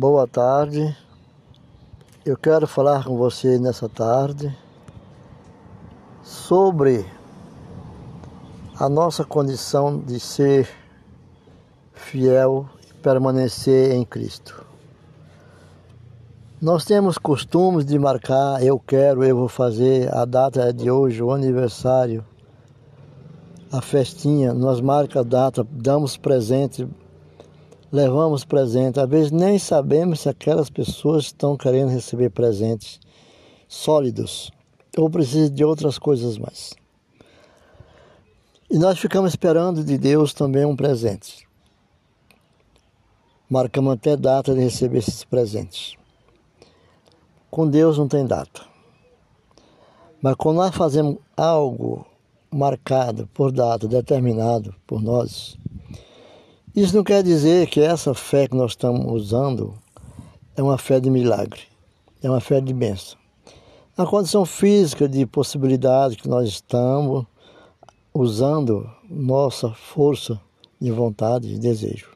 Boa tarde. Eu quero falar com você nessa tarde sobre a nossa condição de ser fiel e permanecer em Cristo. Nós temos costumes de marcar, eu quero, eu vou fazer, a data é de hoje, o aniversário, a festinha, nós marca a data, damos presente, levamos presente. Às vezes nem sabemos se aquelas pessoas estão querendo receber presentes sólidos ou precisam de outras coisas mais. E nós ficamos esperando de Deus também um presente. Marcamos até data de receber esses presentes. Com Deus não tem data. Mas quando nós fazemos algo marcado por data, determinado por nós, isso não quer dizer que essa fé que nós estamos usando é uma fé de milagre, é uma fé de bênção. A condição física de possibilidade que nós estamos usando nossa força de vontade e desejo.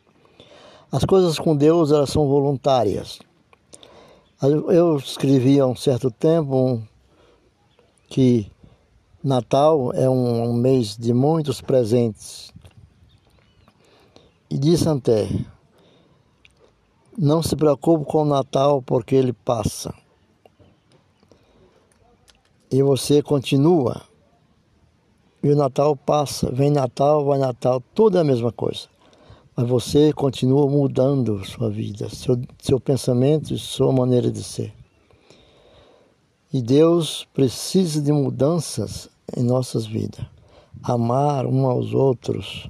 As coisas com Deus elas são voluntárias. Eu escrevi há um certo tempo que Natal é um, mês de muitos presentes. E disse até, não se preocupe com o Natal porque ele passa. E você continua. E o Natal passa, vem Natal, vai Natal, tudo é a mesma coisa mas você continua mudando sua vida, seu, seu pensamento e sua maneira de ser. E Deus precisa de mudanças em nossas vidas. Amar um aos outros.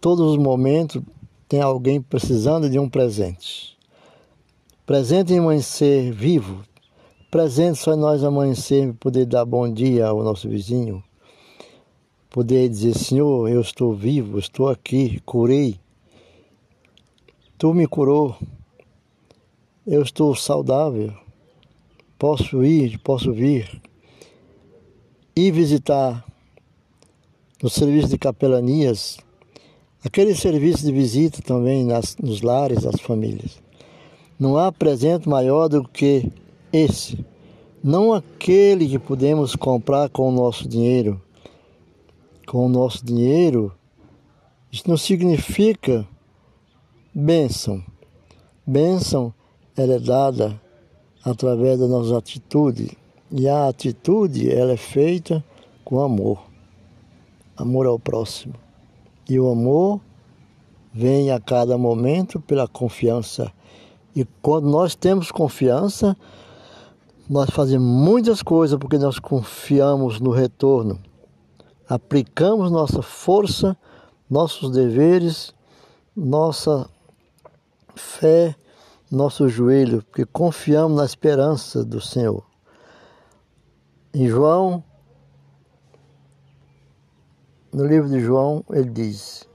Todos os momentos tem alguém precisando de um presente. Presente em amanhecer vivo. Presente só nós amanhecer poder dar bom dia ao nosso vizinho. Poder dizer, Senhor, eu estou vivo, estou aqui, curei Tu me curou, eu estou saudável, posso ir, posso vir, e visitar no serviço de capelanias, aquele serviço de visita também nas, nos lares das famílias. Não há presente maior do que esse, não aquele que podemos comprar com o nosso dinheiro. Com o nosso dinheiro, isso não significa Bênção. Bênção ela é dada através da nossa atitude. E a atitude ela é feita com amor. Amor ao próximo. E o amor vem a cada momento pela confiança. E quando nós temos confiança, nós fazemos muitas coisas porque nós confiamos no retorno. Aplicamos nossa força, nossos deveres, nossa fé nosso joelho, porque confiamos na esperança do Senhor. Em João, no livro de João, ele diz,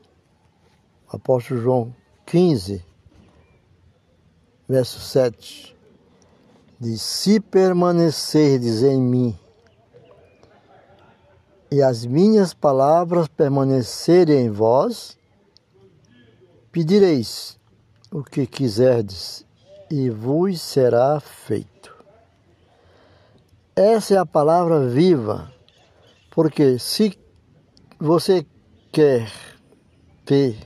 apóstolo João 15, verso 7, diz: Se permanecerdes em mim e as minhas palavras permanecerem em vós, pedireis o que quiserdes e vos será feito. Essa é a palavra viva, porque se você quer ter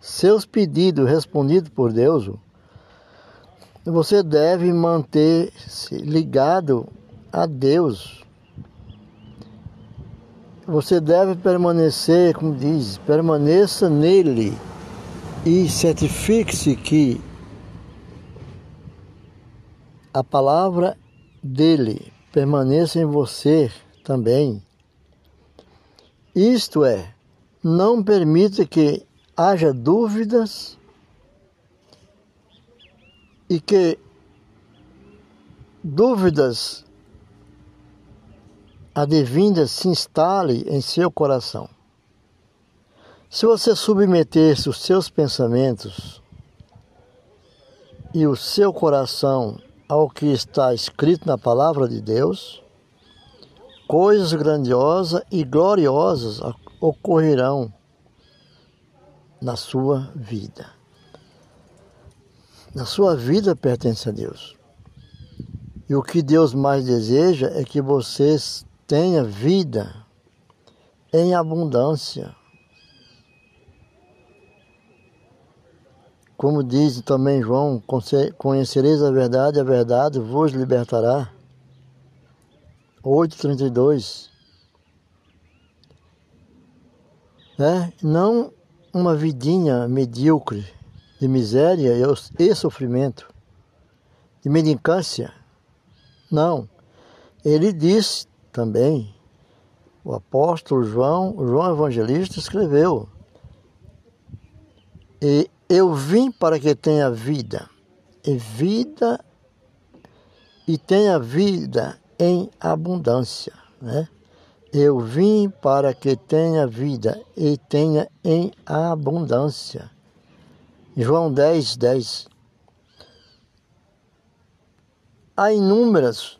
seus pedidos respondidos por Deus, você deve manter-se ligado a Deus. Você deve permanecer, como diz, permaneça nele e certifique-se que a palavra dele permaneça em você também. Isto é, não permita que haja dúvidas e que dúvidas advindas se instale em seu coração. Se você submetesse os seus pensamentos e o seu coração ao que está escrito na palavra de Deus, coisas grandiosas e gloriosas ocorrerão na sua vida. A sua vida pertence a Deus. E o que Deus mais deseja é que vocês tenham vida em abundância. Como diz também João, conhecereis a verdade, a verdade vos libertará. 8,32. É, não uma vidinha medíocre de miséria e sofrimento, de mendicância. Não. Ele disse também, o apóstolo João, João Evangelista escreveu, e eu vim para que tenha vida, e vida e tenha vida em abundância, né? Eu vim para que tenha vida e tenha em abundância. João 10, 10. Há inúmeras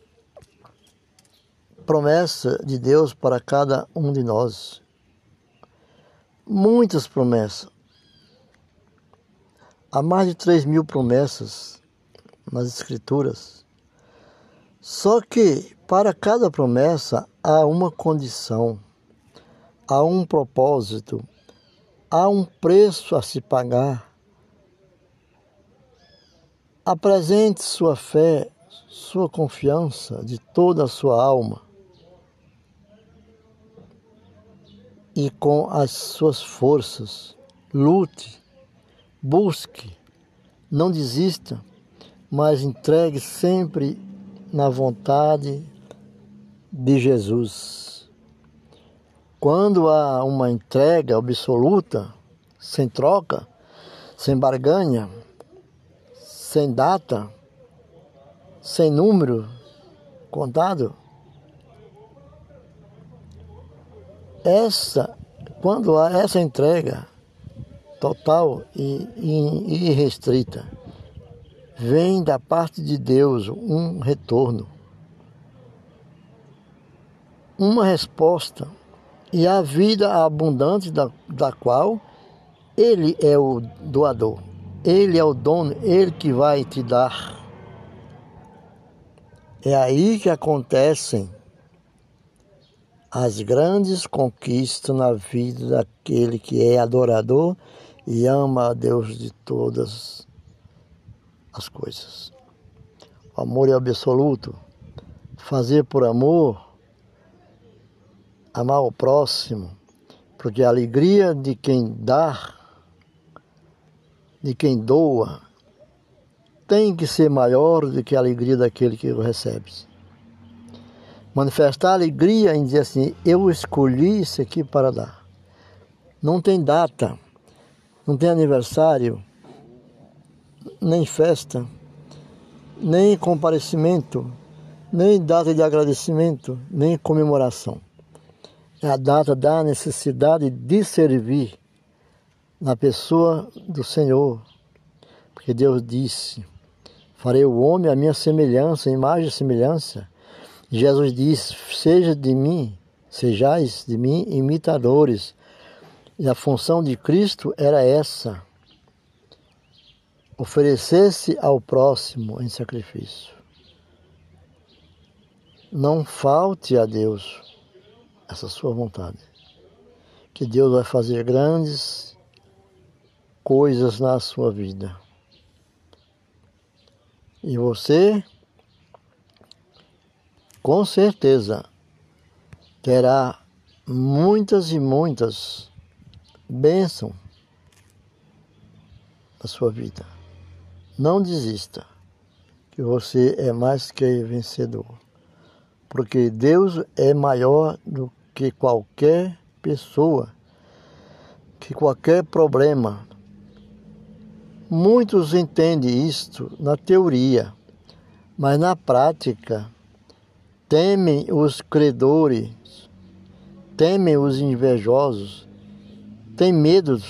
promessas de Deus para cada um de nós. Muitas promessas. Há mais de 3 mil promessas nas Escrituras. Só que para cada promessa há uma condição, há um propósito, há um preço a se pagar. Apresente sua fé, sua confiança de toda a sua alma e com as suas forças. Lute, busque, não desista, mas entregue sempre na vontade de Jesus. Quando há uma entrega absoluta, sem troca, sem barganha, sem data, sem número contado, essa, quando há essa entrega total e, irrestrita, vem da parte de Deus um retorno, uma resposta. E a vida abundante da, da qual Ele é o doador, Ele é o dono, Ele que vai te dar. É aí que acontecem as grandes conquistas na vida daquele que é adorador e ama a Deus de todas as coisas. O amor é absoluto. Fazer por amor, amar o próximo, porque a alegria de quem dá, de quem doa, tem que ser maior do que a alegria daquele que o recebe. Manifestar alegria em dizer assim: eu escolhi isso aqui para dar. Não tem data, não tem aniversário, nem festa, nem comparecimento, nem data de agradecimento, nem comemoração. É a data da necessidade de servir na pessoa do Senhor. Porque Deus disse: Farei o homem a minha semelhança, imagem e semelhança. Jesus disse: Seja de mim, sejais de mim imitadores. E a função de Cristo era essa oferecer-se ao próximo em sacrifício. Não falte a Deus essa sua vontade. Que Deus vai fazer grandes coisas na sua vida. E você, com certeza, terá muitas e muitas bênçãos na sua vida. Não desista, que você é mais que vencedor. Porque Deus é maior do que qualquer pessoa, que qualquer problema. Muitos entendem isto na teoria, mas na prática temem os credores, temem os invejosos, têm medo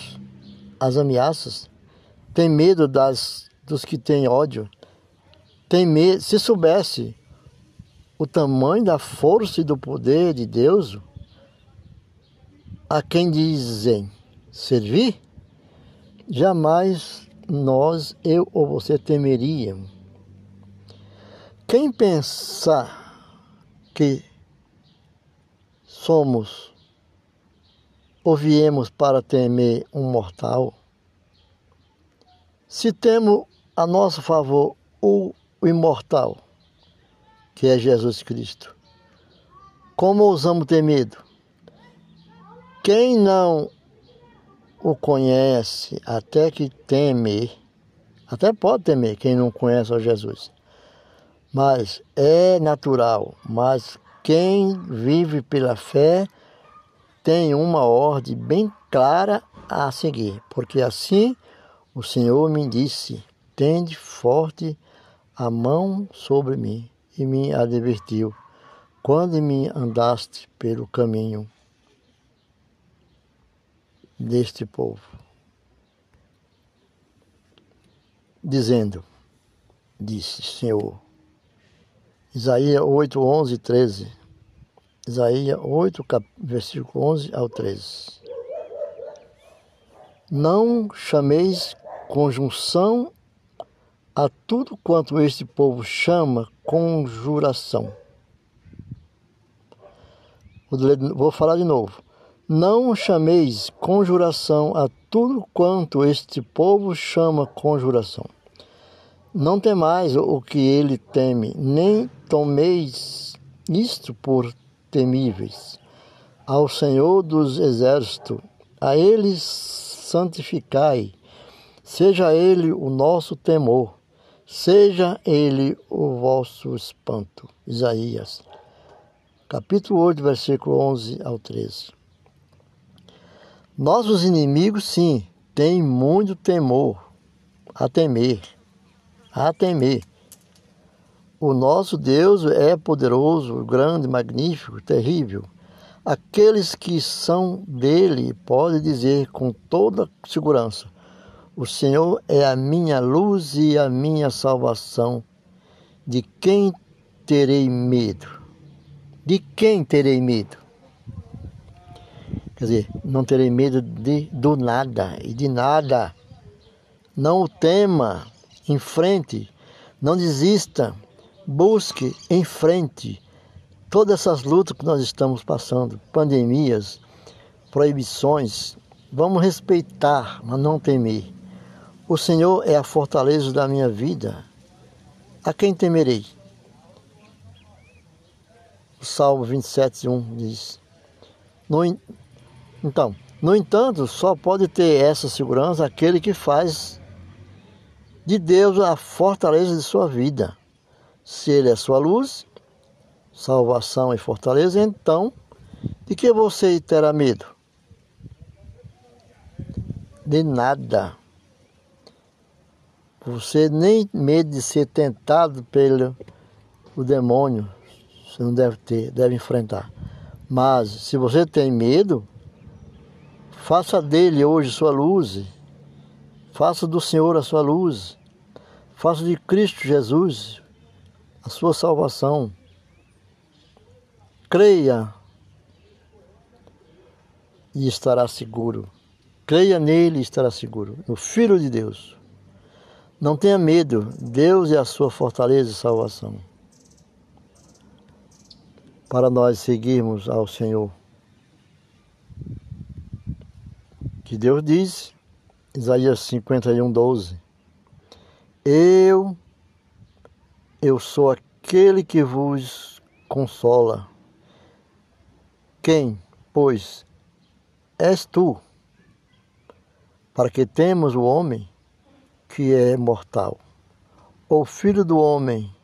das ameaças, têm medo das dos que têm ódio. Tem medo, se soubesse o tamanho da força e do poder de Deus, a quem dizem servir, jamais nós, eu ou você temeria? Quem pensar que somos ou viemos para temer um mortal, se temos a nosso favor o imortal, que é Jesus Cristo, como ousamos ter medo? Quem não o conhece, até que teme, até pode temer quem não conhece o Jesus. Mas é natural, mas quem vive pela fé tem uma ordem bem clara a seguir, porque assim o Senhor me disse: tende forte a mão sobre mim e me advertiu quando me andaste pelo caminho deste povo, dizendo, disse Senhor, Isaías 8, 11 e 13, Isaías 8, versículo 11 ao 13. Não chameis conjunção a tudo quanto este povo chama conjuração. Vou falar de novo. Não chameis conjuração a tudo quanto este povo chama conjuração. Não temais o que ele teme, nem tomeis isto por temíveis. Ao Senhor dos Exércitos, a ele santificai, seja ele o nosso temor, seja ele o vosso espanto. Isaías, capítulo 8, versículo 11 ao 13. Nossos inimigos, sim, têm muito temor, a temer, a temer. O nosso Deus é poderoso, grande, magnífico, terrível. Aqueles que são dele podem dizer com toda segurança: O Senhor é a minha luz e a minha salvação. De quem terei medo? De quem terei medo? Quer dizer, não terei medo de, do nada e de nada. Não o tema, em frente. Não desista, busque em frente. Todas essas lutas que nós estamos passando, pandemias, proibições, vamos respeitar, mas não temer. O Senhor é a fortaleza da minha vida. A quem temerei? O Salmo 27, 1 diz: então, no entanto, só pode ter essa segurança aquele que faz de Deus a fortaleza de sua vida. Se Ele é sua luz, salvação e fortaleza, então de que você terá medo? De nada. Você nem medo de ser tentado pelo o demônio, você não deve ter, deve enfrentar. Mas se você tem medo, Faça dele hoje sua luz. Faça do Senhor a sua luz. Faça de Cristo Jesus a sua salvação. Creia e estará seguro. Creia nele e estará seguro. No Filho de Deus. Não tenha medo. Deus é a sua fortaleza e salvação. Para nós seguirmos ao Senhor. que Deus diz, Isaías 51, 12: Eu, eu sou aquele que vos consola. Quem, pois, és tu, para que temos o homem que é mortal, ou filho do homem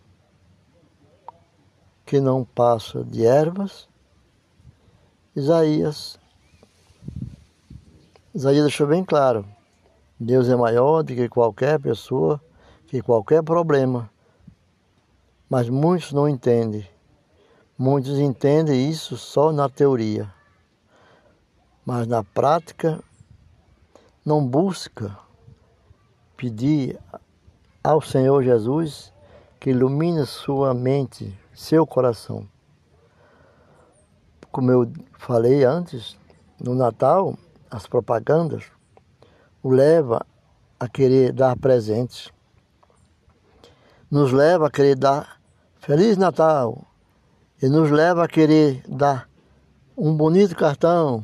que não passa de ervas? Isaías Isaías deixou bem claro: Deus é maior do que qualquer pessoa, que qualquer problema. Mas muitos não entendem. Muitos entendem isso só na teoria. Mas na prática não busca pedir ao Senhor Jesus que ilumine sua mente, seu coração. Como eu falei antes, no Natal as propagandas o leva a querer dar presentes, nos leva a querer dar Feliz Natal e nos leva a querer dar um bonito cartão,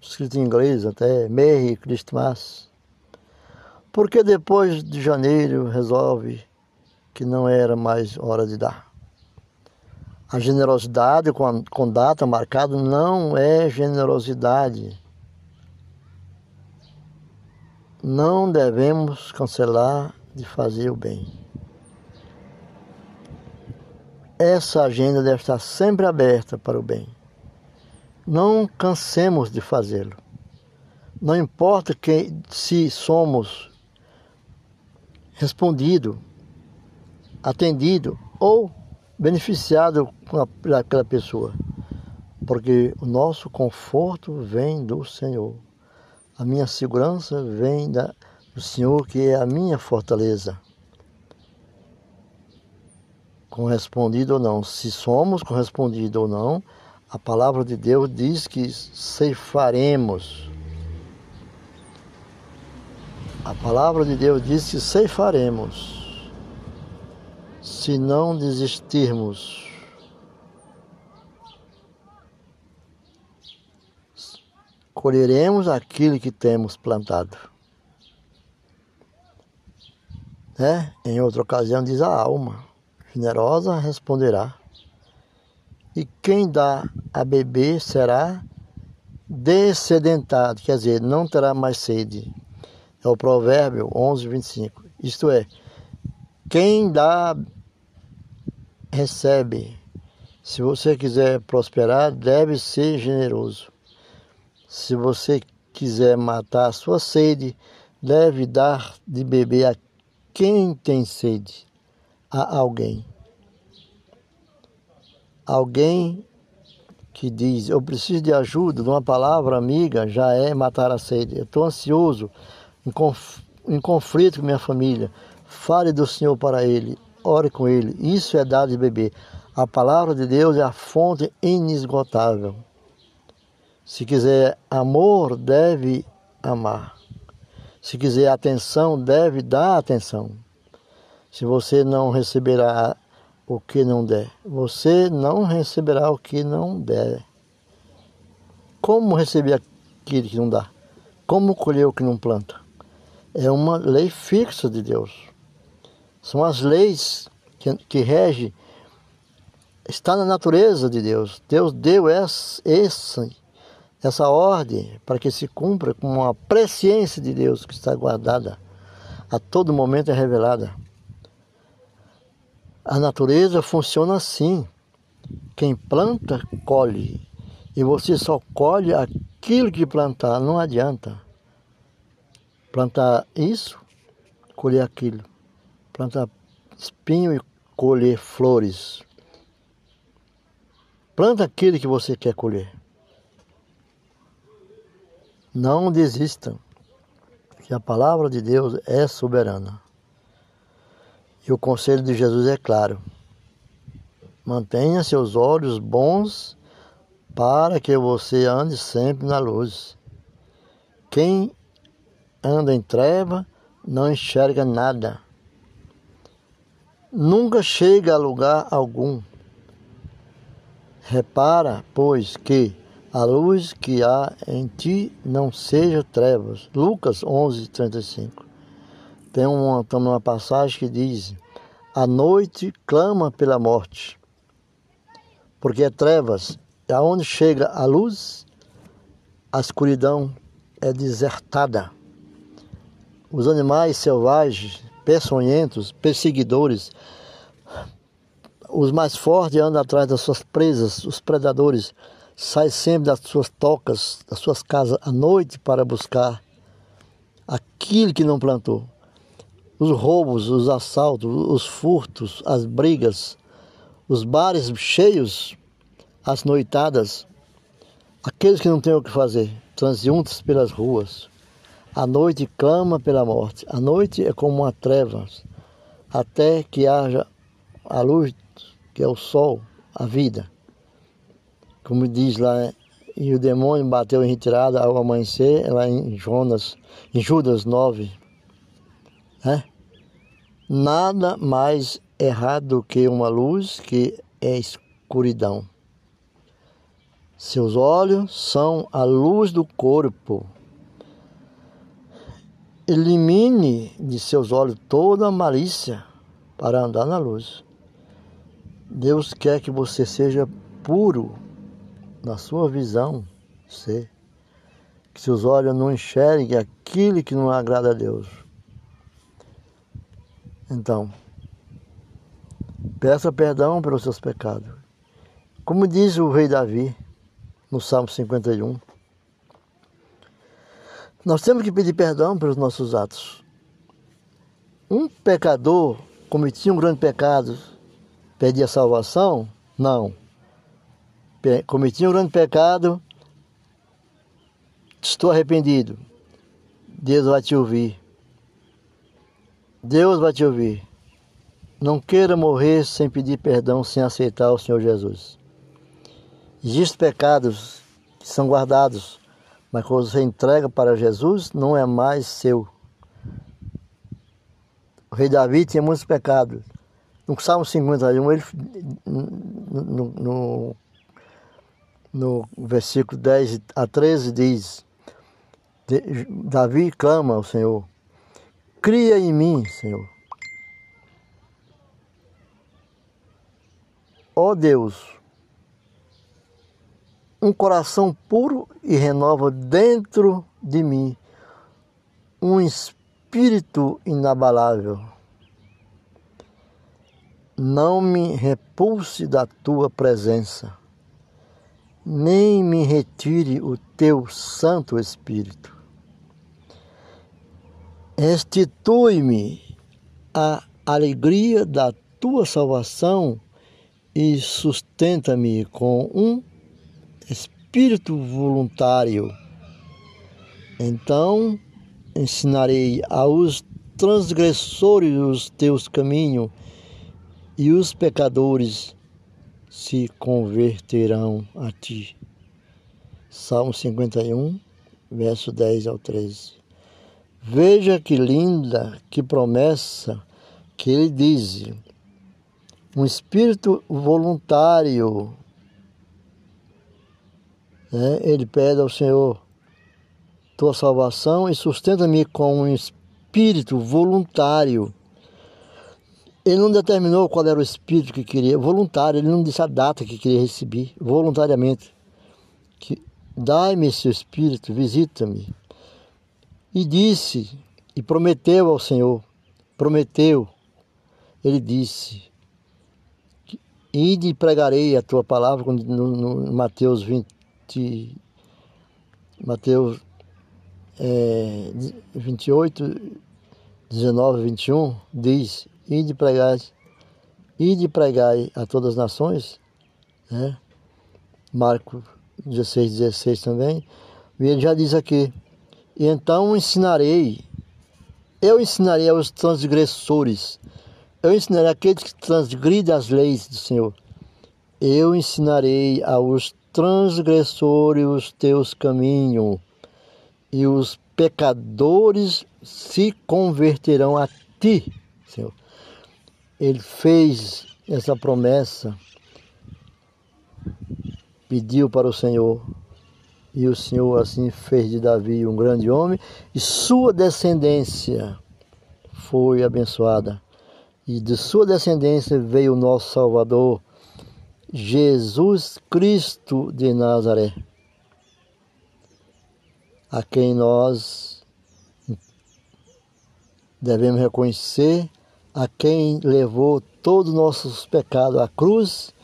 escrito em inglês até, Merry Christmas, porque depois de janeiro resolve que não era mais hora de dar. A generosidade com, com data marcada não é generosidade. Não devemos cancelar de fazer o bem. Essa agenda deve estar sempre aberta para o bem. Não cansemos de fazê-lo. Não importa que, se somos respondido, atendido ou beneficiado por aquela pessoa, porque o nosso conforto vem do Senhor. A minha segurança vem da, do Senhor, que é a minha fortaleza correspondido ou não. Se somos correspondidos ou não, a palavra de Deus diz que ceifaremos. A palavra de Deus diz que ceifaremos. Se não desistirmos. Colheremos aquilo que temos plantado. Né? Em outra ocasião diz a alma generosa responderá. E quem dá a beber será descedentado, quer dizer, não terá mais sede. É o provérbio 11, 25. Isto é, quem dá, recebe. Se você quiser prosperar, deve ser generoso. Se você quiser matar a sua sede, deve dar de beber a quem tem sede a alguém. Alguém que diz, eu preciso de ajuda, de uma palavra amiga, já é matar a sede. Eu estou ansioso, em, conf, em conflito com minha família. Fale do Senhor para ele, ore com ele. Isso é dar de beber. A palavra de Deus é a fonte inesgotável. Se quiser amor, deve amar. Se quiser atenção, deve dar atenção. Se você não receberá o que não der, você não receberá o que não der. Como receber aquilo que não dá? Como colher o que não planta? É uma lei fixa de Deus. São as leis que, que regem, está na natureza de Deus. Deus deu essa, essa, essa ordem para que se cumpra com uma presciência de Deus que está guardada, a todo momento é revelada. A natureza funciona assim. Quem planta, colhe. E você só colhe aquilo que plantar, não adianta. Plantar isso, colher aquilo. Plantar espinho e colher flores. Planta aquilo que você quer colher. Não desistam, que a palavra de Deus é soberana. E o conselho de Jesus é claro: mantenha seus olhos bons para que você ande sempre na luz. Quem anda em treva não enxerga nada. Nunca chega a lugar algum. Repara, pois, que a luz que há em ti não seja trevas. Lucas 11, 35. Tem uma, tem uma passagem que diz: A noite clama pela morte, porque é trevas, e aonde chega a luz, a escuridão é desertada. Os animais selvagens, peçonhentos, perseguidores, os mais fortes andam atrás das suas presas, os predadores saem sempre das suas tocas, das suas casas à noite para buscar aquilo que não plantou os roubos, os assaltos, os furtos, as brigas, os bares cheios, as noitadas, aqueles que não têm o que fazer, transeuntes pelas ruas. A noite clama pela morte. A noite é como uma treva, até que haja a luz, que é o sol, a vida. Como diz lá, e o demônio bateu em retirada ao amanhecer, lá em Jonas, em Judas 9, É? Nada mais errado que uma luz que é escuridão. Seus olhos são a luz do corpo. Elimine de seus olhos toda malícia para andar na luz. Deus quer que você seja puro na sua visão, ser. Que seus olhos não enxerguem aquilo que não agrada a Deus. Então, peça perdão pelos seus pecados. Como diz o rei Davi no Salmo 51, nós temos que pedir perdão pelos nossos atos. Um pecador cometia um grande pecado, perdia a salvação? Não. Cometia um grande pecado, estou arrependido. Deus vai te ouvir. Deus vai te ouvir. Não queira morrer sem pedir perdão, sem aceitar o Senhor Jesus. Existem pecados que são guardados, mas quando você entrega para Jesus, não é mais seu. O rei Davi tinha muitos pecados. No Salmo 51, ele, no, no, no versículo 10 a 13, diz: Davi clama ao Senhor, cria em mim, Senhor. Ó Deus, um coração puro e renova dentro de mim um espírito inabalável. Não me repulse da tua presença, nem me retire o teu Santo Espírito. Restitui-me a alegria da tua salvação e sustenta-me com um espírito voluntário. Então ensinarei aos transgressores os teus caminhos e os pecadores se converterão a ti. Salmo 51, verso 10 ao 13. Veja que linda, que promessa que ele diz. Um espírito voluntário. Né? Ele pede ao Senhor tua salvação e sustenta-me com um espírito voluntário. Ele não determinou qual era o espírito que queria, voluntário, ele não disse a data que queria receber, voluntariamente. Que, Dai-me esse espírito, visita-me. E disse, e prometeu ao Senhor, prometeu, ele disse, Ide e pregarei a tua palavra no, no Mateus 20, Mateus é, 28, 19, 21, diz, Ide pregai, ide pregai a todas as nações, né? Marcos 16, 16 também, e ele já diz aqui, e então ensinarei, eu ensinarei aos transgressores, eu ensinarei aqueles que transgridem as leis do Senhor. Eu ensinarei aos transgressores teus caminhos, e os pecadores se converterão a ti, Senhor. Ele fez essa promessa, pediu para o Senhor e o Senhor assim fez de Davi um grande homem, e sua descendência foi abençoada. E de sua descendência veio o nosso Salvador, Jesus Cristo de Nazaré, a quem nós devemos reconhecer, a quem levou todos os nossos pecados à cruz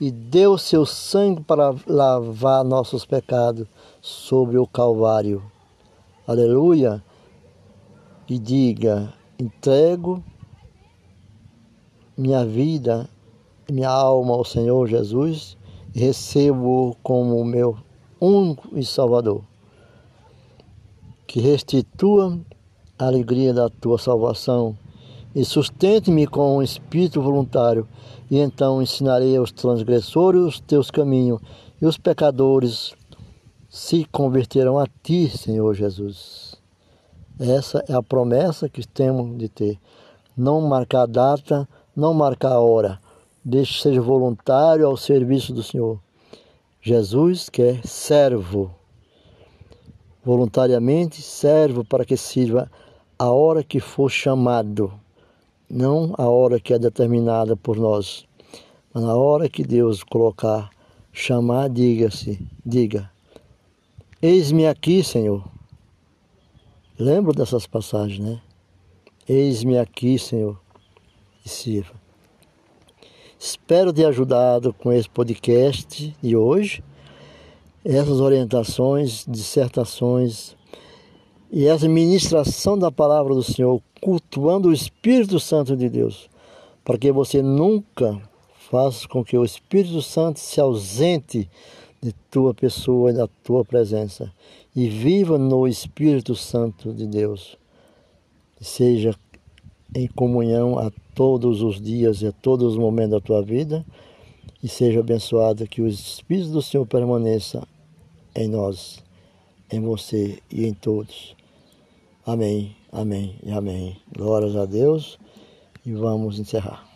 e deu seu sangue para lavar nossos pecados sobre o Calvário. Aleluia! E diga: entrego minha vida, minha alma ao Senhor Jesus e recebo como meu único e Salvador. Que restitua a alegria da tua salvação e sustente-me com um espírito voluntário, e então ensinarei aos transgressores os teus caminhos, e os pecadores se converterão a ti, Senhor Jesus. Essa é a promessa que temos de ter. Não marcar data, não marcar hora. Deixe seja voluntário ao serviço do Senhor. Jesus quer servo. Voluntariamente servo para que sirva a hora que for chamado, não a hora que é determinada por nós, mas na hora que Deus colocar, chamar, diga-se, diga: Eis-me aqui, Senhor. Lembro dessas passagens, né? Eis-me aqui, Senhor, e sirva. Espero ter ajudado com esse podcast de hoje, essas orientações, dissertações e essa ministração da palavra do Senhor, cultuando o Espírito Santo de Deus, para que você nunca faça com que o Espírito Santo se ausente de tua pessoa e da tua presença e viva no Espírito Santo de Deus. Seja em comunhão a todos os dias e a todos os momentos da tua vida e seja abençoado que o Espírito do Senhor permaneça em nós, em você e em todos. Amém, amém e amém. Glórias a Deus e vamos encerrar.